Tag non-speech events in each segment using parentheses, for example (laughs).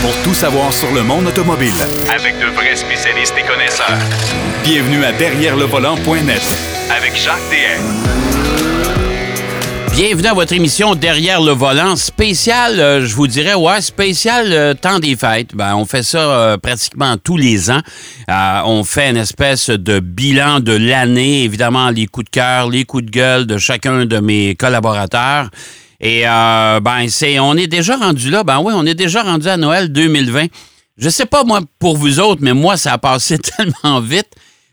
pour tout savoir sur le monde automobile. Avec de vrais spécialistes et connaisseurs. Bienvenue à Derrière le volant.net Avec Jacques DM. Bienvenue à votre émission Derrière le volant spécial, euh, je vous dirais, ouais, spécial euh, temps des fêtes. Ben, on fait ça euh, pratiquement tous les ans. Euh, on fait une espèce de bilan de l'année, évidemment les coups de cœur, les coups de gueule de chacun de mes collaborateurs. Et euh, ben c'est, on est déjà rendu là. Ben oui, on est déjà rendu à Noël 2020. Je sais pas moi pour vous autres, mais moi ça a passé (laughs) tellement vite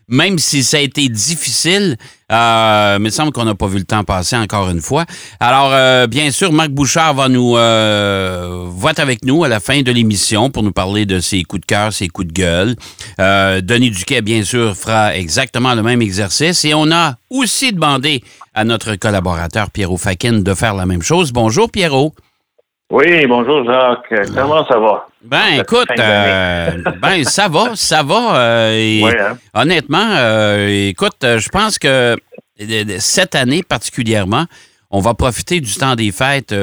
même si ça a été difficile, euh, mais il semble qu'on n'a pas vu le temps passer encore une fois. Alors, euh, bien sûr, Marc Bouchard va nous euh, avec nous à la fin de l'émission pour nous parler de ses coups de cœur, ses coups de gueule. Euh, Denis Duquet, bien sûr, fera exactement le même exercice. Et on a aussi demandé à notre collaborateur Pierrot Fakin de faire la même chose. Bonjour Pierrot. Oui, bonjour Jacques. Comment ça va? Ben, écoute, euh, (laughs) ben, ça va, ça va. euh, et Oui, hein? Honnêtement, euh, écoute, je pense que cette année particulièrement, on va profiter du temps des fêtes,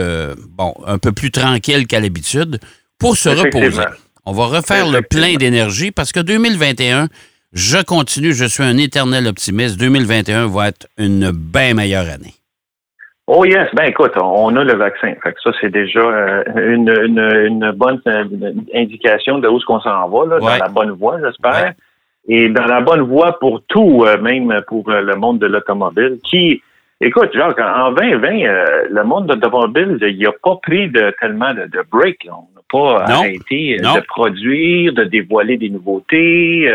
bon, un peu plus tranquille qu'à l'habitude, pour se reposer. On va refaire le plein d'énergie parce que 2021, je continue, je suis un éternel optimiste. 2021 va être une bien meilleure année. Oh yes, ben écoute, on a le vaccin. Fait que ça, c'est déjà euh, une, une, une bonne euh, indication de où est-ce qu'on s'en va, là, Ouais. dans la bonne voie, j'espère. Ouais. Et dans la bonne voie pour tout, euh, même pour le monde de l'automobile, qui, écoute, Jacques, en 2020, euh, le monde de l'automobile, il n'a pas pris de, tellement de, de break. là. On n'a pas Non. arrêté Non. de produire, de dévoiler des nouveautés,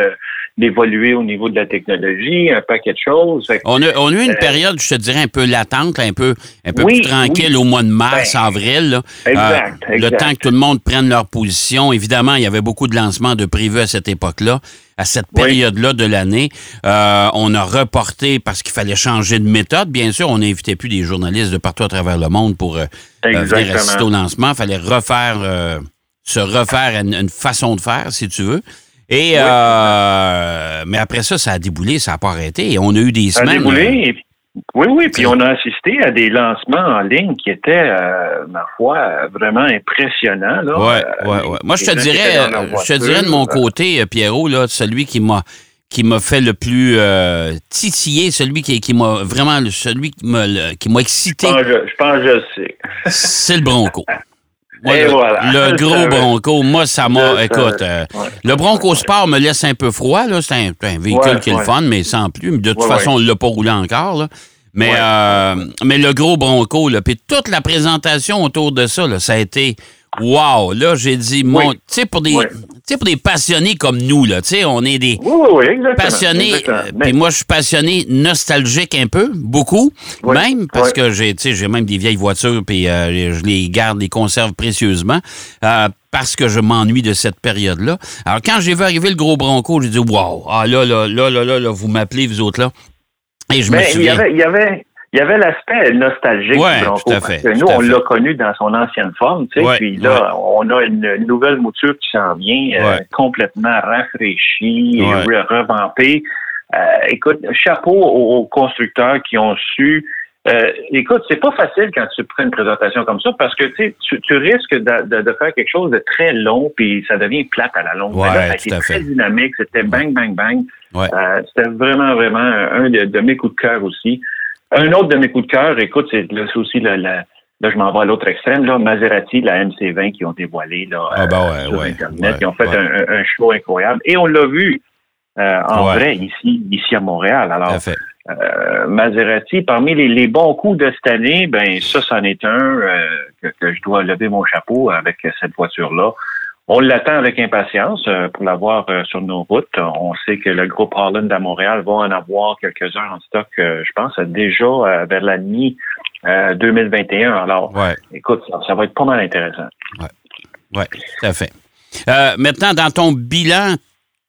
d'évoluer au niveau de la technologie, un paquet de choses. On a, on a eu une Euh, période, je te dirais, un peu latente, un peu, un peu Oui, plus tranquille au mois de mars, Ben, avril. là. exact, Euh, Le exact. temps que tout le monde prenne leur position. Évidemment, il y avait beaucoup de lancements de prévus à cette époque-là, à cette période-là de l'année. Euh, on a reporté parce qu'il fallait changer de méthode. Bien sûr, on n'invitait plus des journalistes de partout à travers le monde pour euh, euh, venir assister au lancement. Il fallait refaire, euh, se refaire une, une façon de faire, si tu veux. Et euh, mais après ça, ça a déboulé, ça n'a pas arrêté. Et on a eu des Ça a semaines. déboulé. euh, Oui, oui, puis on a assisté à des lancements en ligne qui étaient, euh, ma foi, vraiment impressionnants. Là. Ouais, ouais, ouais. Moi, je te dirais, je te dirais de mon côté, Pierrot, là, celui qui m'a qui m'a fait le plus euh, titiller, celui qui, qui m'a vraiment, celui qui m'a m'a Je excité, pense, que- je pense je sais. c'est le Bronco. (laughs) Moi, Et le, voilà. le Je (laughs) gros. Bronco, moi, ça m'a. Écoute, euh, Ouais. le Bronco Sport me laisse un peu froid. là. C'est un, un véhicule Ouais, qui est le fun, mais sans plus. De toute façon, on ne l'a pas roulé encore. là. Mais, euh, mais le gros Bronco, là, puis toute la présentation autour de ça, là, ça a été wow. Là, j'ai dit, mon, Oui. tu sais, pour des, Oui. tu sais, pour des passionnés comme nous, là, tu sais, on est des Oui, exactement. passionnés. euh, Puis moi, je suis passionné nostalgique un peu, beaucoup, même parce que j'ai, tu sais, j'ai même des vieilles voitures, puis euh, je les garde, les conserve précieusement. euh, parce que je m'ennuie de cette période-là. Alors, quand j'ai vu arriver le gros Bronco, j'ai dit, wow, ah là, là, là, là, là, là, vous m'appelez, vous autres, là. Et je me Mais il y souviens. avait, il y avait, il y avait l'aspect nostalgique Ouais, du Bronco. tout à parce que nous, on l'a connu dans son ancienne forme, tu sais. Ouais, puis là, on a une nouvelle mouture qui s'en vient, euh, complètement rafraîchie, et re- revampée. Euh, écoute, chapeau aux, constructeurs qui ont su. Euh, écoute, c'est pas facile quand tu prends une présentation comme ça parce que tu, tu, risques de, de- de faire quelque chose de très long puis ça devient plate à la longue. Ouais, là, ça a tout été à fait. très dynamique, c'était bang, bang, bang. Ouais. Euh, c'était vraiment, vraiment un de, de mes coups de cœur aussi. Un autre de mes coups de cœur, écoute, c'est là, c'est aussi la, la- là, je m'en vais à l'autre extrême, là, Maserati, la MC20 qui ont dévoilé là, Ah, ben euh, ouais, sur ouais, Internet. ouais, Ils ont fait un, un show incroyable. Et on l'a vu euh, en vrai ici, ici à Montréal. Alors, euh, Maserati, parmi les, les bons coups de cette année, ben ça, c'en est un euh, que, que je dois lever mon chapeau avec cette voiture-là. On l'attend avec impatience euh, pour l'avoir euh, sur nos routes. On sait que le groupe Holland à Montréal va en avoir quelques-uns en stock, euh, je pense, déjà vers la mi euh, 2021. Alors, Ouais. écoute, ça, ça va être pas mal intéressant. Oui, tout à fait. Euh, maintenant, dans ton bilan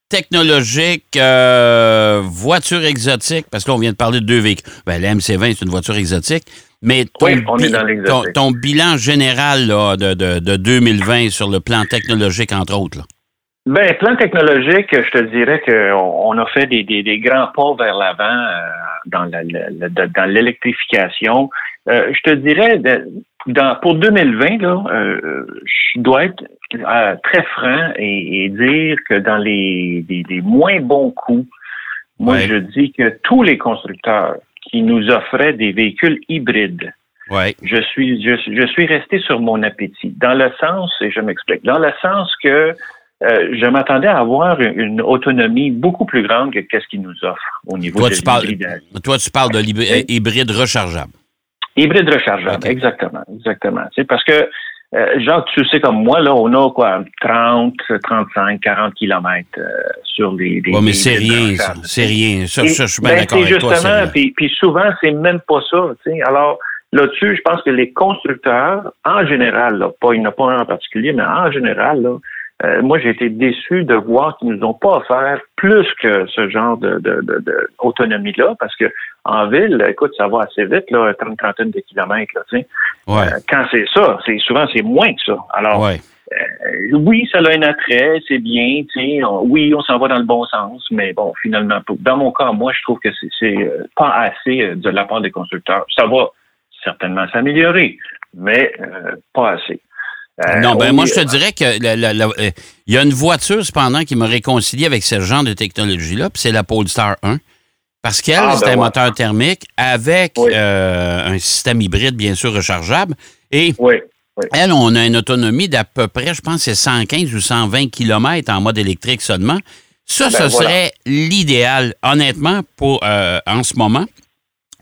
technologique, euh, voiture exotique, parce que là, on vient de parler de deux véhicules. Ben, la MC20, c'est une voiture exotique. Mais ton, Oui, bi- ton, ton bilan général là, de, de, de 2020 sur le plan technologique, entre autres. là. Ben, plan technologique, je te dirais qu'on on a fait des, des, des grands pas vers l'avant euh, dans la- la- la- dans l'électrification. Euh, je te dirais, dans, pour 2020, là, euh, je dois être euh, très franc et, et, dire que dans les, les, les moins bons coups, moi, Ouais. je dis que tous les constructeurs qui nous offraient des véhicules hybrides, Oui. je suis, je, je suis resté sur mon appétit. Dans le sens, et je m'explique, dans le sens que euh, je m'attendais à avoir une, autonomie beaucoup plus grande que qu'est-ce qu'ils nous offrent au niveau Toi, de tu parles, l'hybridation. toi, tu parles de hybride rechargeable. Hybride rechargeable, exactement, exactement. C'est parce que, euh, Jacques, tu sais comme moi, là, on a quoi, 30, 35, 40 kilomètres euh, sur les, les Oui, mais c'est rien. C'est rien. Ça, Et- ça, je suis bien ben, d'accord avec toi. justement, rien. puis, puis souvent, c'est même pas ça. sais. Alors, là-dessus, je pense que les constructeurs, en général, là, pas, il n'y en a pas un en particulier, mais en général, là, euh, moi, j'ai été déçu de voir qu'ils nous ont pas offert plus que ce genre de, de, de, de autonomie-là, parce que en ville, écoute, ça va assez vite, là, 30 trentaine de kilomètres, là, tu sais. Ouais. Euh, quand c'est ça, c'est souvent c'est moins que ça. Alors, Ouais. euh, oui, ça a un attrait, c'est bien, tu sais, on- oui, on s'en va dans le bon sens, mais bon, finalement, dans mon cas, moi, je trouve que c'est- c'est euh, pas assez euh, de la part des constructeurs. Ça va certainement s'améliorer, mais euh, pas assez. Euh, Non, ben moi, est- je te dirais que euh, il y a une voiture, cependant, qui m'a réconcilié avec ce genre de technologie-là, puis c'est la Polestar 1. Parce qu'elle, Ah, ben c'est un ouais. moteur thermique avec Oui. euh, un système hybride, bien sûr, rechargeable. Et Oui, elle, on a une autonomie d'à peu près, je pense, c'est 115 ou 120 km en mode électrique seulement. Ça, Ben, ce voilà. serait l'idéal, honnêtement, pour euh, en ce moment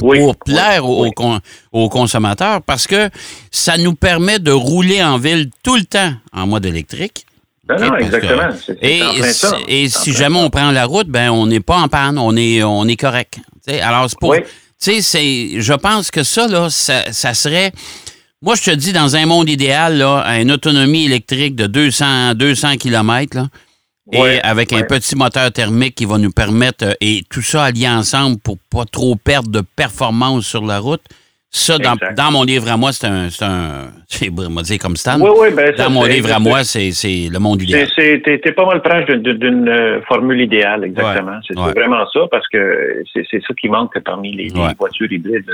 oui. pour plaire aux, oui. aux con- aux consommateurs parce que ça nous permet de rouler en ville tout le temps en mode électrique. Non, non, que- exactement. Et, en ça. si jamais ça. on prend la route, ben on n'est pas en panne, on est, on est correct. Alors, c'est pour. Tu sais, je pense que ça, là, ça, ça serait. Moi, je te dis, dans un monde idéal, là, une autonomie électrique de 200, 200 km, là, et Ouais, avec un petit moteur thermique qui va nous permettre, euh, et tout ça allié ensemble pour pas trop perdre de performance sur la route, ça, dans, mon livre à moi, c'est un. C'est (laughs) dire comme Stan. Oui, oui, ben, ça, dans mon livre à moi, c'est c'est le monde idéal. c'est, t'es, t'es pas mal proche d'une, euh, formule idéale, exactement. C'est, c'est ouais. vraiment ça, parce que c'est, c'est ça qui manque parmi les, les voitures hybrides.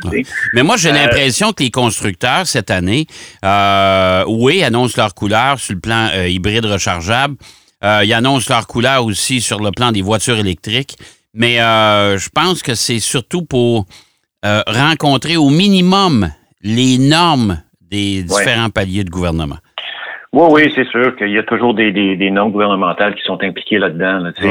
Mais moi, j'ai Euh, l'impression que les constructeurs, cette année, euh, oui, annoncent leur couleur sur le plan euh, hybride rechargeable. Euh, ils annoncent leur couleur aussi sur le plan des voitures électriques. Mais euh, je pense que c'est surtout pour euh, rencontrer au minimum les normes des différents paliers de gouvernement. Oui, oui, c'est sûr qu'il y a toujours des, des, des normes gouvernementales qui sont impliquées là-dedans. Là. Ouais,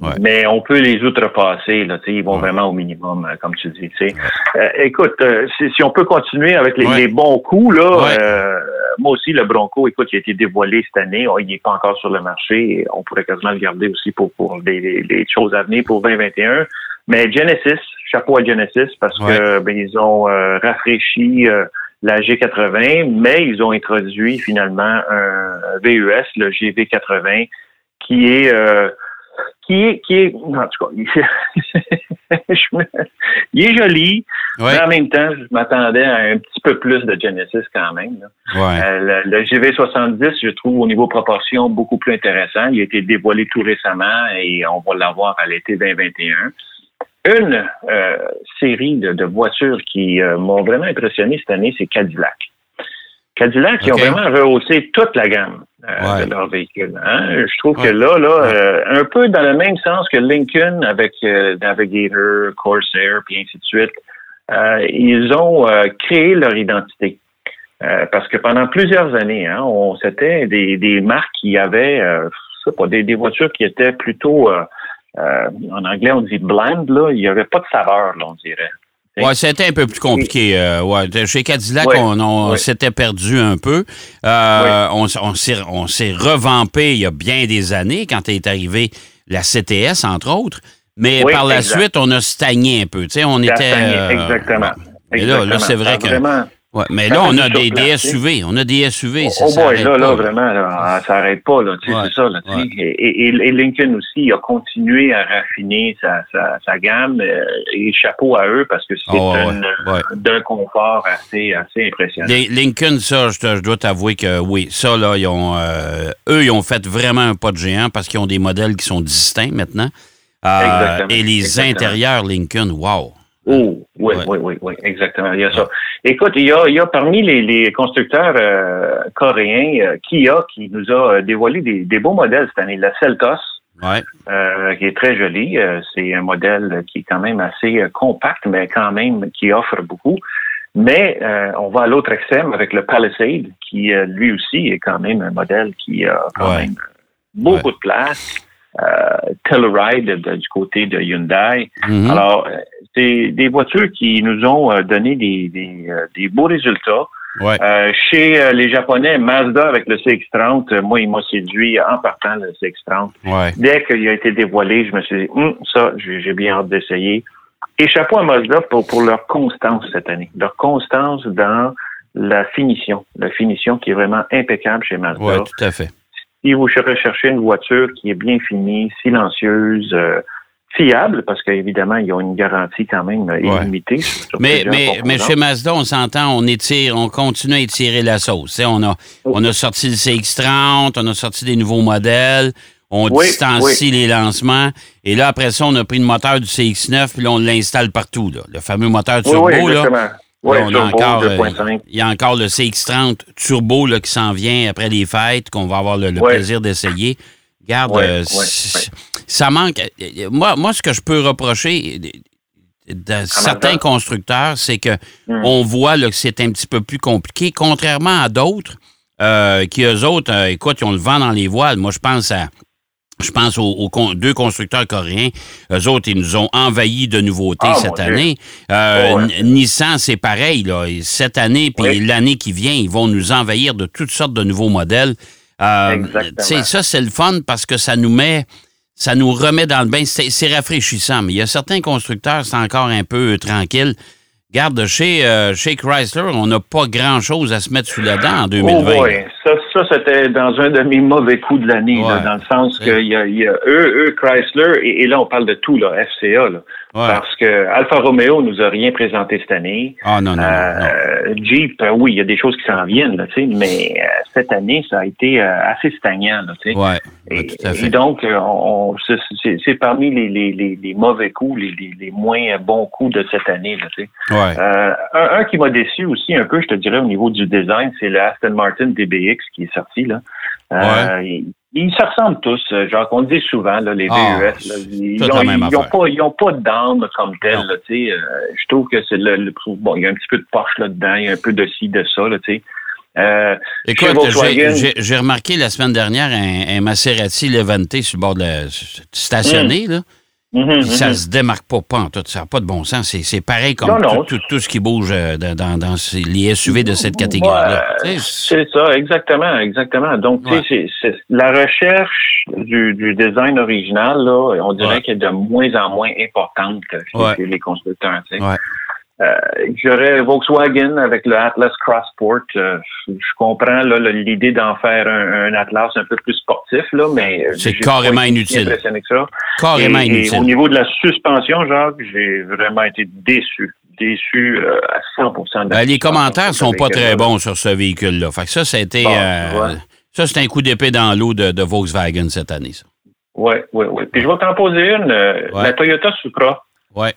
ouais. Mais on peut les outrepasser. Là, ils vont Ouais. vraiment au minimum, euh, comme tu dis. Euh, écoute, euh, si, si on peut continuer avec les, les bons coups, là, euh, moi aussi, le Bronco, écoute, il a été dévoilé cette année. Oh, il n'est pas encore sur le marché. On pourrait quasiment le garder aussi pour, pour des, des- des choses à venir pour 2021. Mais Genesis, chapeau à Genesis, parce que ben, ils ont euh, rafraîchi euh, la G80, mais ils ont introduit finalement un VUS, le GV80, qui est euh, qui est qui est en tout cas, (laughs) il est joli, Ouais, mais en même temps, je m'attendais à un petit peu plus de Genesis quand même. là. ouais. Euh, le, le GV70, je trouve au niveau proportion beaucoup plus intéressant. Il a été dévoilé tout récemment et on va l'avoir à l'été 2021. Une euh, série de, de voitures qui euh, m'ont vraiment impressionné cette année, c'est Cadillac. Cadillac, ils ont vraiment rehaussé toute la gamme euh, Ouais. de leurs véhicules. hein. Je trouve Ouais. que là, là, Ouais. euh, un peu dans le même sens que Lincoln avec euh, Navigator, Corsair, puis ainsi de suite, euh, ils ont euh, créé leur identité. Euh, parce que pendant plusieurs années, hein, on c'était des, des marques qui avaient euh, je sais pas, des, des voitures qui étaient plutôt euh, en anglais on dit bland, là, il n'y avait pas de saveur, là, on dirait. Ouais, c'était un peu plus compliqué. euh, ouais. Chez Cadillac, Ouais, on, on ouais. s'était perdu un peu. Euh, On, s'est, revampé il y a bien des années quand est arrivé la CTS, entre autres. Mais par la exact. suite, on a stagné un peu. Tu sais, on était. stagné, exactement. ouais. Mais là, là Exactement. c'est vrai Ça a que. Vraiment, ouais, mais là, on a des, SUV. On a des SUV. ça Oh boy, là, pas, là, là. vraiment, là, ça s'arrête pas, là, Ouais, c'est ça, là, ouais. Et, et, et Lincoln aussi, il a continué à raffiner sa, sa, sa gamme, euh, et chapeau à eux, parce que c'est Oh, ouais, d'un confort assez, assez impressionnant. Les Lincoln, ça, je, te- je dois t'avouer que oui, ça, là, ils ont, euh, eux, ils ont fait vraiment un pas de géant parce qu'ils ont des modèles qui sont distincts maintenant. Euh, Exactement, et les exactement. intérieurs Lincoln, wow! Oh, oui, oui, oui, oui, exactement. Il y a ça. Écoute, il y a, il y a parmi les, les constructeurs euh, coréens, euh, Kia qui nous a dévoilé des, des beaux modèles cette année. La Seltos, Ouais. euh, qui est très jolie. Euh, c'est un modèle qui est quand même assez euh, compact, mais quand même qui offre beaucoup. Mais euh, on va à l'autre extrême avec le Palisade, qui euh, lui aussi est quand même un modèle qui a quand Ouais. même beaucoup de place. Euh, Telluride de- du côté de Hyundai. Mhm. Alors, euh, c'est des voitures qui nous ont euh, donné des, des, des beaux résultats. Ouais. Euh, chez euh, les Japonais, Mazda avec le CX-30, euh, moi, il m'a séduit en partant le CX-30. Ouais. Dès qu'il a été dévoilé, je me suis dit, Hum, ça, j'ai bien hâte d'essayer. Et chapeau à Mazda pour, pour leur constance cette année. Leur constance dans la finition. La finition qui est vraiment impeccable chez Mazda. Ouais, tout à fait. Si vous recherchez une voiture qui est bien finie, silencieuse, euh, fiable, parce qu'évidemment, ils ont une garantie quand même euh, Ouais. illimitée. sur- Mais, chez Mazda, on s'entend, on étire, on continue à étirer la sauce. On, a, on a sorti le CX-30, on a sorti des nouveaux modèles, on Oui, distancie les lancements. Et là, après ça, on a pris le moteur du CX-9, puis là, on l'installe partout. Là. Le fameux moteur turbo, là. Exactement. Oui, Là, on a turbo, encore, euh, 2.5. il y a encore le CX-30 Turbo là, qui s'en vient après les fêtes, qu'on va avoir le, le Ouais. plaisir d'essayer. Regarde, Ouais, euh, ça manque. euh, Moi, moi, ce que je peux reprocher de certains constructeurs, c'est que Hmm. on voit là, que c'est un petit peu plus compliqué, contrairement à d'autres euh, qui, eux autres, euh, écoute, ils ont le vent dans les voiles. Moi, je pense à je pense aux, deux constructeurs coréens. Eux autres, ils nous ont envahis de nouveautés Ah, cette année. Euh, ouais. N- Nissan, c'est pareil. Là. Et Cette année, puis Oui. l'année qui vient, ils vont nous envahir de toutes sortes de nouveaux modèles. Euh, ça, c'est le fun parce que ça nous met, ça nous remet dans le bain. C'est c'est rafraîchissant. Mais il y a certains constructeurs, c'est encore un peu tranquille. Garde, chez, euh, chez Chrysler, on n'a pas grand-chose à se mettre sous la dent en 2020. Oh boy. Ça, ça c'était dans un de mes mauvais coups de l'année, Ouais. dans le sens Ouais. qu'il y a, il y a eux, eux, Chrysler, et, et là, on parle de tout, là, FCA, là, Ouais. parce que Alfa Romeo nous a rien présenté cette année. Ah non, non, non, non. Euh, Jeep, euh, oui, il y a des choses qui s'en viennent, là, mais euh, cette année, ça a été euh, assez stagnant, là. Ouais, Et, ouais, tout à et fait. donc, on, c'est- parmi les, les, les, les mauvais coups, les, les, les moins bons coups de cette année. Là. Ouais. Un, un qui m'a déçu aussi un peu, je te dirais, au niveau du design, c'est le Aston Martin DBX qui est sorti. Là. Euh, ils, ils se ressemblent tous. euh, Genre qu'on le dit souvent, là, les Ah, VUS. Là, ils toute ont, la même ils ont affaire. pas, pas d'âme comme tel. Non. Là, euh, je trouve que c'est le, le- Bon, il y a un petit peu de poche là-dedans, il y a un peu de ci, de ça. Là. Euh, Écoute, j'ai- remarqué la semaine dernière un, un Maserati Levante sur le bord de la stationné, là. Mhm, mhm. Ça se démarque pas, pas en tout. Ça n'a pas de bon sens. C'est- C'est pareil comme Non, non. Tout, tout- tout ce qui bouge euh, dans, dans- dans les SUV de cette catégorie-là. Ouais, c'est ça, exactement, exactement. Donc, tu sais, la recherche du, du design original, là, on dirait Ouais. qu'elle est de moins en moins importante chez les constructeurs. tu sais. Euh, J'aurais Volkswagen avec le Atlas Crossport. euh, je comprends l'idée d'en faire un, un Atlas un peu plus sportif, là, mais C'est carrément pas été inutile. impressionné que ça. Carrément et, et inutile. au niveau de la suspension, Jacques, j'ai vraiment été déçu. Déçu euh, à 100 de Ben, les commentaires sont pas très bons sur ce véhicule-là. Fait que ça, ça a été. Bon, euh, tu vois. ça, c'est un coup d'épée dans l'eau de, de Volkswagen cette année. Oui, oui, oui. Puis je vais t'en poser une. euh, Ouais. La Toyota Supra. Ouais.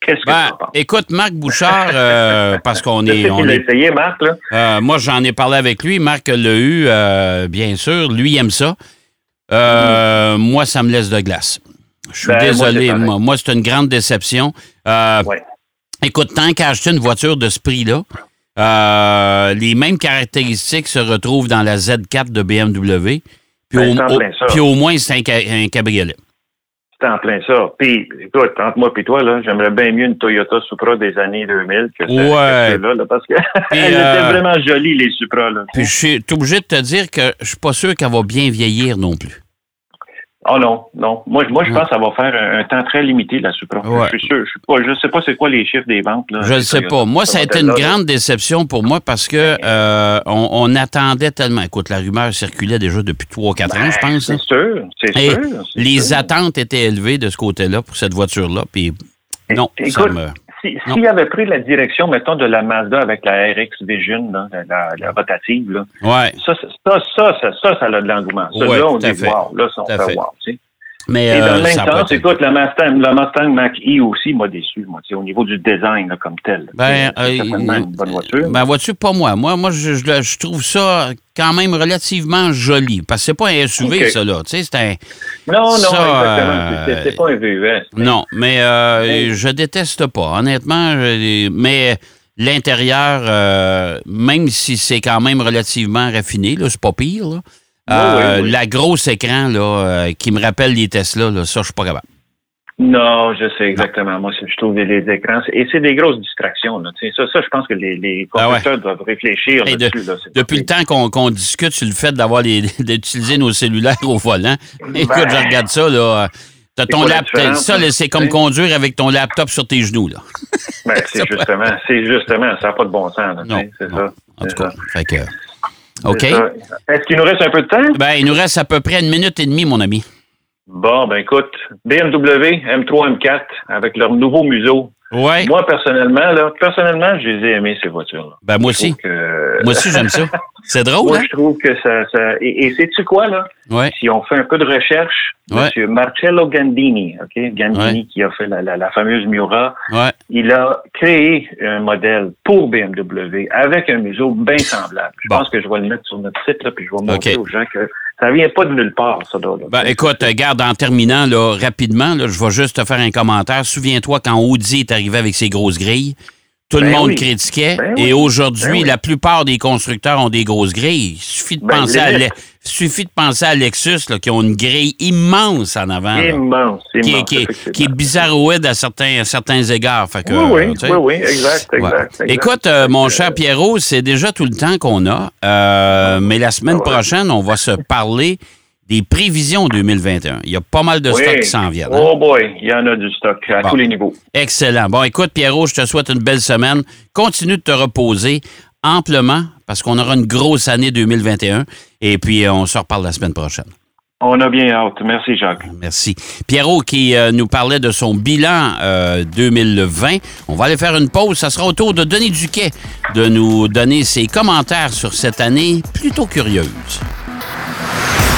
Qu'est-ce que Ben, tu en écoute, Marc Bouchard, euh, (laughs) parce qu'on Je sais est. On qu'il a est essayé, Marc, là. Euh, moi, j'en ai parlé avec lui. Marc l'a eu, euh, bien sûr. Lui, il aime ça. Euh, Moi, ça me laisse de glace. Je suis Ben, désolé. Moi, moi, c'est une grande déception. Ouais. Écoute, tant qu'à acheter une voiture de ce prix-là, les mêmes caractéristiques se retrouvent dans la Z4 de BMW. Puis, Ben, au, au- puis au moins, c'est un cabriolet. C'est en plein ça. Puis, écoute, entre moi et toi, là, j'aimerais bien mieux une Toyota Supra des années 2000 que, ce- Ouais. que ceux-là, là, parce que Puis, (laughs) elles euh, étaient vraiment jolies, les Supra, là. Puis je suis obligé de te dire que je suis pas sûr qu'elle va bien vieillir non plus. Oh non, non. Moi, je- moi je Ouais. pense que ça va faire un, un temps très limité, la Supra. Ouais. Je suis sûr. Je suis pas, je sais pas c'est quoi les chiffres des ventes, là. Je ne sais pas. Moi, ça a été une grande déception pour moi parce que euh, on, on attendait tellement. Écoute, la rumeur circulait déjà depuis 3-4 ans, je pense. hein. C'est sûr, c'est sûr. les sûr. attentes étaient élevées de ce côté-là pour cette voiture-là. Puis non, ça Écoute, me. Si-. S'il avait pris la direction, mettons, de la Mazda avec la RX Vision, là, la, la- rotative, là, Ouais. ça, ça, ça, ça, ça, ça, a de l'engouement. Ça, Ouais, là, on dit wow, là, ça, on fait fait. wow, tu sais. Mais Et dans euh, le même sens, été- écoute, la Mustang, la Mustang Mach-E aussi m'a déçu, moi, au niveau du design là, comme tel. Ben, c'est euh, une bonne voiture. Ben, pas moi. Moi, moi je, je trouve ça quand même relativement joli. Parce que c'est pas un SUV, ça, là. Tu sais, c'est un. non, non, ça, exactement. euh, C'est- pas un VUS. Non, mais euh, je déteste pas, honnêtement. je- mais l'intérieur, euh, même si c'est quand même relativement raffiné, là, c'est pas pire, là. Oui, Euh, oui, oui. La grosse écran là, euh, qui me rappelle les Tesla, là, ça, je suis pas capable. Non, je sais exactement. Moi, je trouve les, les écrans, et c'est des grosses distractions. Là. Ça, ça, je pense que les, les Ah ouais. doivent réfléchir Hey, de- là-dessus. là. Depuis le temps qu'on discute sur le fait d'avoir (laughs) d'utiliser nos cellulaires au volant, écoute, Ben, je regarde ça, là. T'as ton laptop. Ça, c'est comme conduire avec ton laptop sur tes genoux, là. Ben, (laughs) c'est justement, c'est justement, ça n'a pas de bon sens. Là, Non, c'est ça. En tout cas. ça. Fait que. OK. Ça. Est-ce qu'il nous reste un peu de temps? Ben, il nous reste à peu près une minute et demie, mon ami. Bon, ben écoute, BMW M3, M4 avec leur nouveau museau. Ouais. Moi, personnellement, là, personnellement, je les ai aimés, ces voitures-là. Ben, moi aussi. que- Moi aussi, j'aime ça. (laughs) C'est drôle, Moi, hein? je trouve que ça. ça... Et, et sais-tu quoi, là? Ouais. Si on fait un peu de recherche, Ouais. M. Marcello Gandini, OK? Gandini Ouais. qui a fait la, la, la fameuse Miura, Ouais. il a créé un modèle pour BMW avec un museau bien semblable. Je Bon. pense que je vais le mettre sur notre site, là, puis je vais montrer aux gens que ça vient pas de nulle part, ça. Là. Ben, écoute, regarde, en terminant, là, rapidement, là, je vais juste te faire un commentaire. Souviens-toi quand Audi est arrivé avec ses grosses grilles, tout le Ben monde oui. critiquait. Ben et oui. aujourd'hui, Ben oui. la plupart des constructeurs ont des grosses grilles. Il suffit de, penser, à. Le- suffit de penser à Lexus, là, qui ont une grille immense en avant. immense, qui, est, immense, qui, est, qui est bizarroïde à certains, à certains égards. Fait que, Oui, oui, euh, oui, oui, exact, Ouais. exact. exact. Écoute, euh, mon Euh, cher Pierrot, c'est déjà tout le temps qu'on a. Euh, mais la semaine Ah prochaine, on va se parler des prévisions 2021. Il y a pas mal de oui. stocks qui s'en viennent. hein? Oh boy, il y en a du stock à Bon. tous les niveaux. Excellent. Bon, écoute, Pierrot, je te souhaite une belle semaine. Continue de te reposer amplement parce qu'on aura une grosse année 2021. Et puis, euh, on se reparle la semaine prochaine. On a bien hâte. Merci, Jacques. Merci. Pierrot qui euh, nous parlait de son bilan euh, 2020. On va aller faire une pause. Ça sera au tour de Denis Duquet de nous donner ses commentaires sur cette année plutôt curieuse.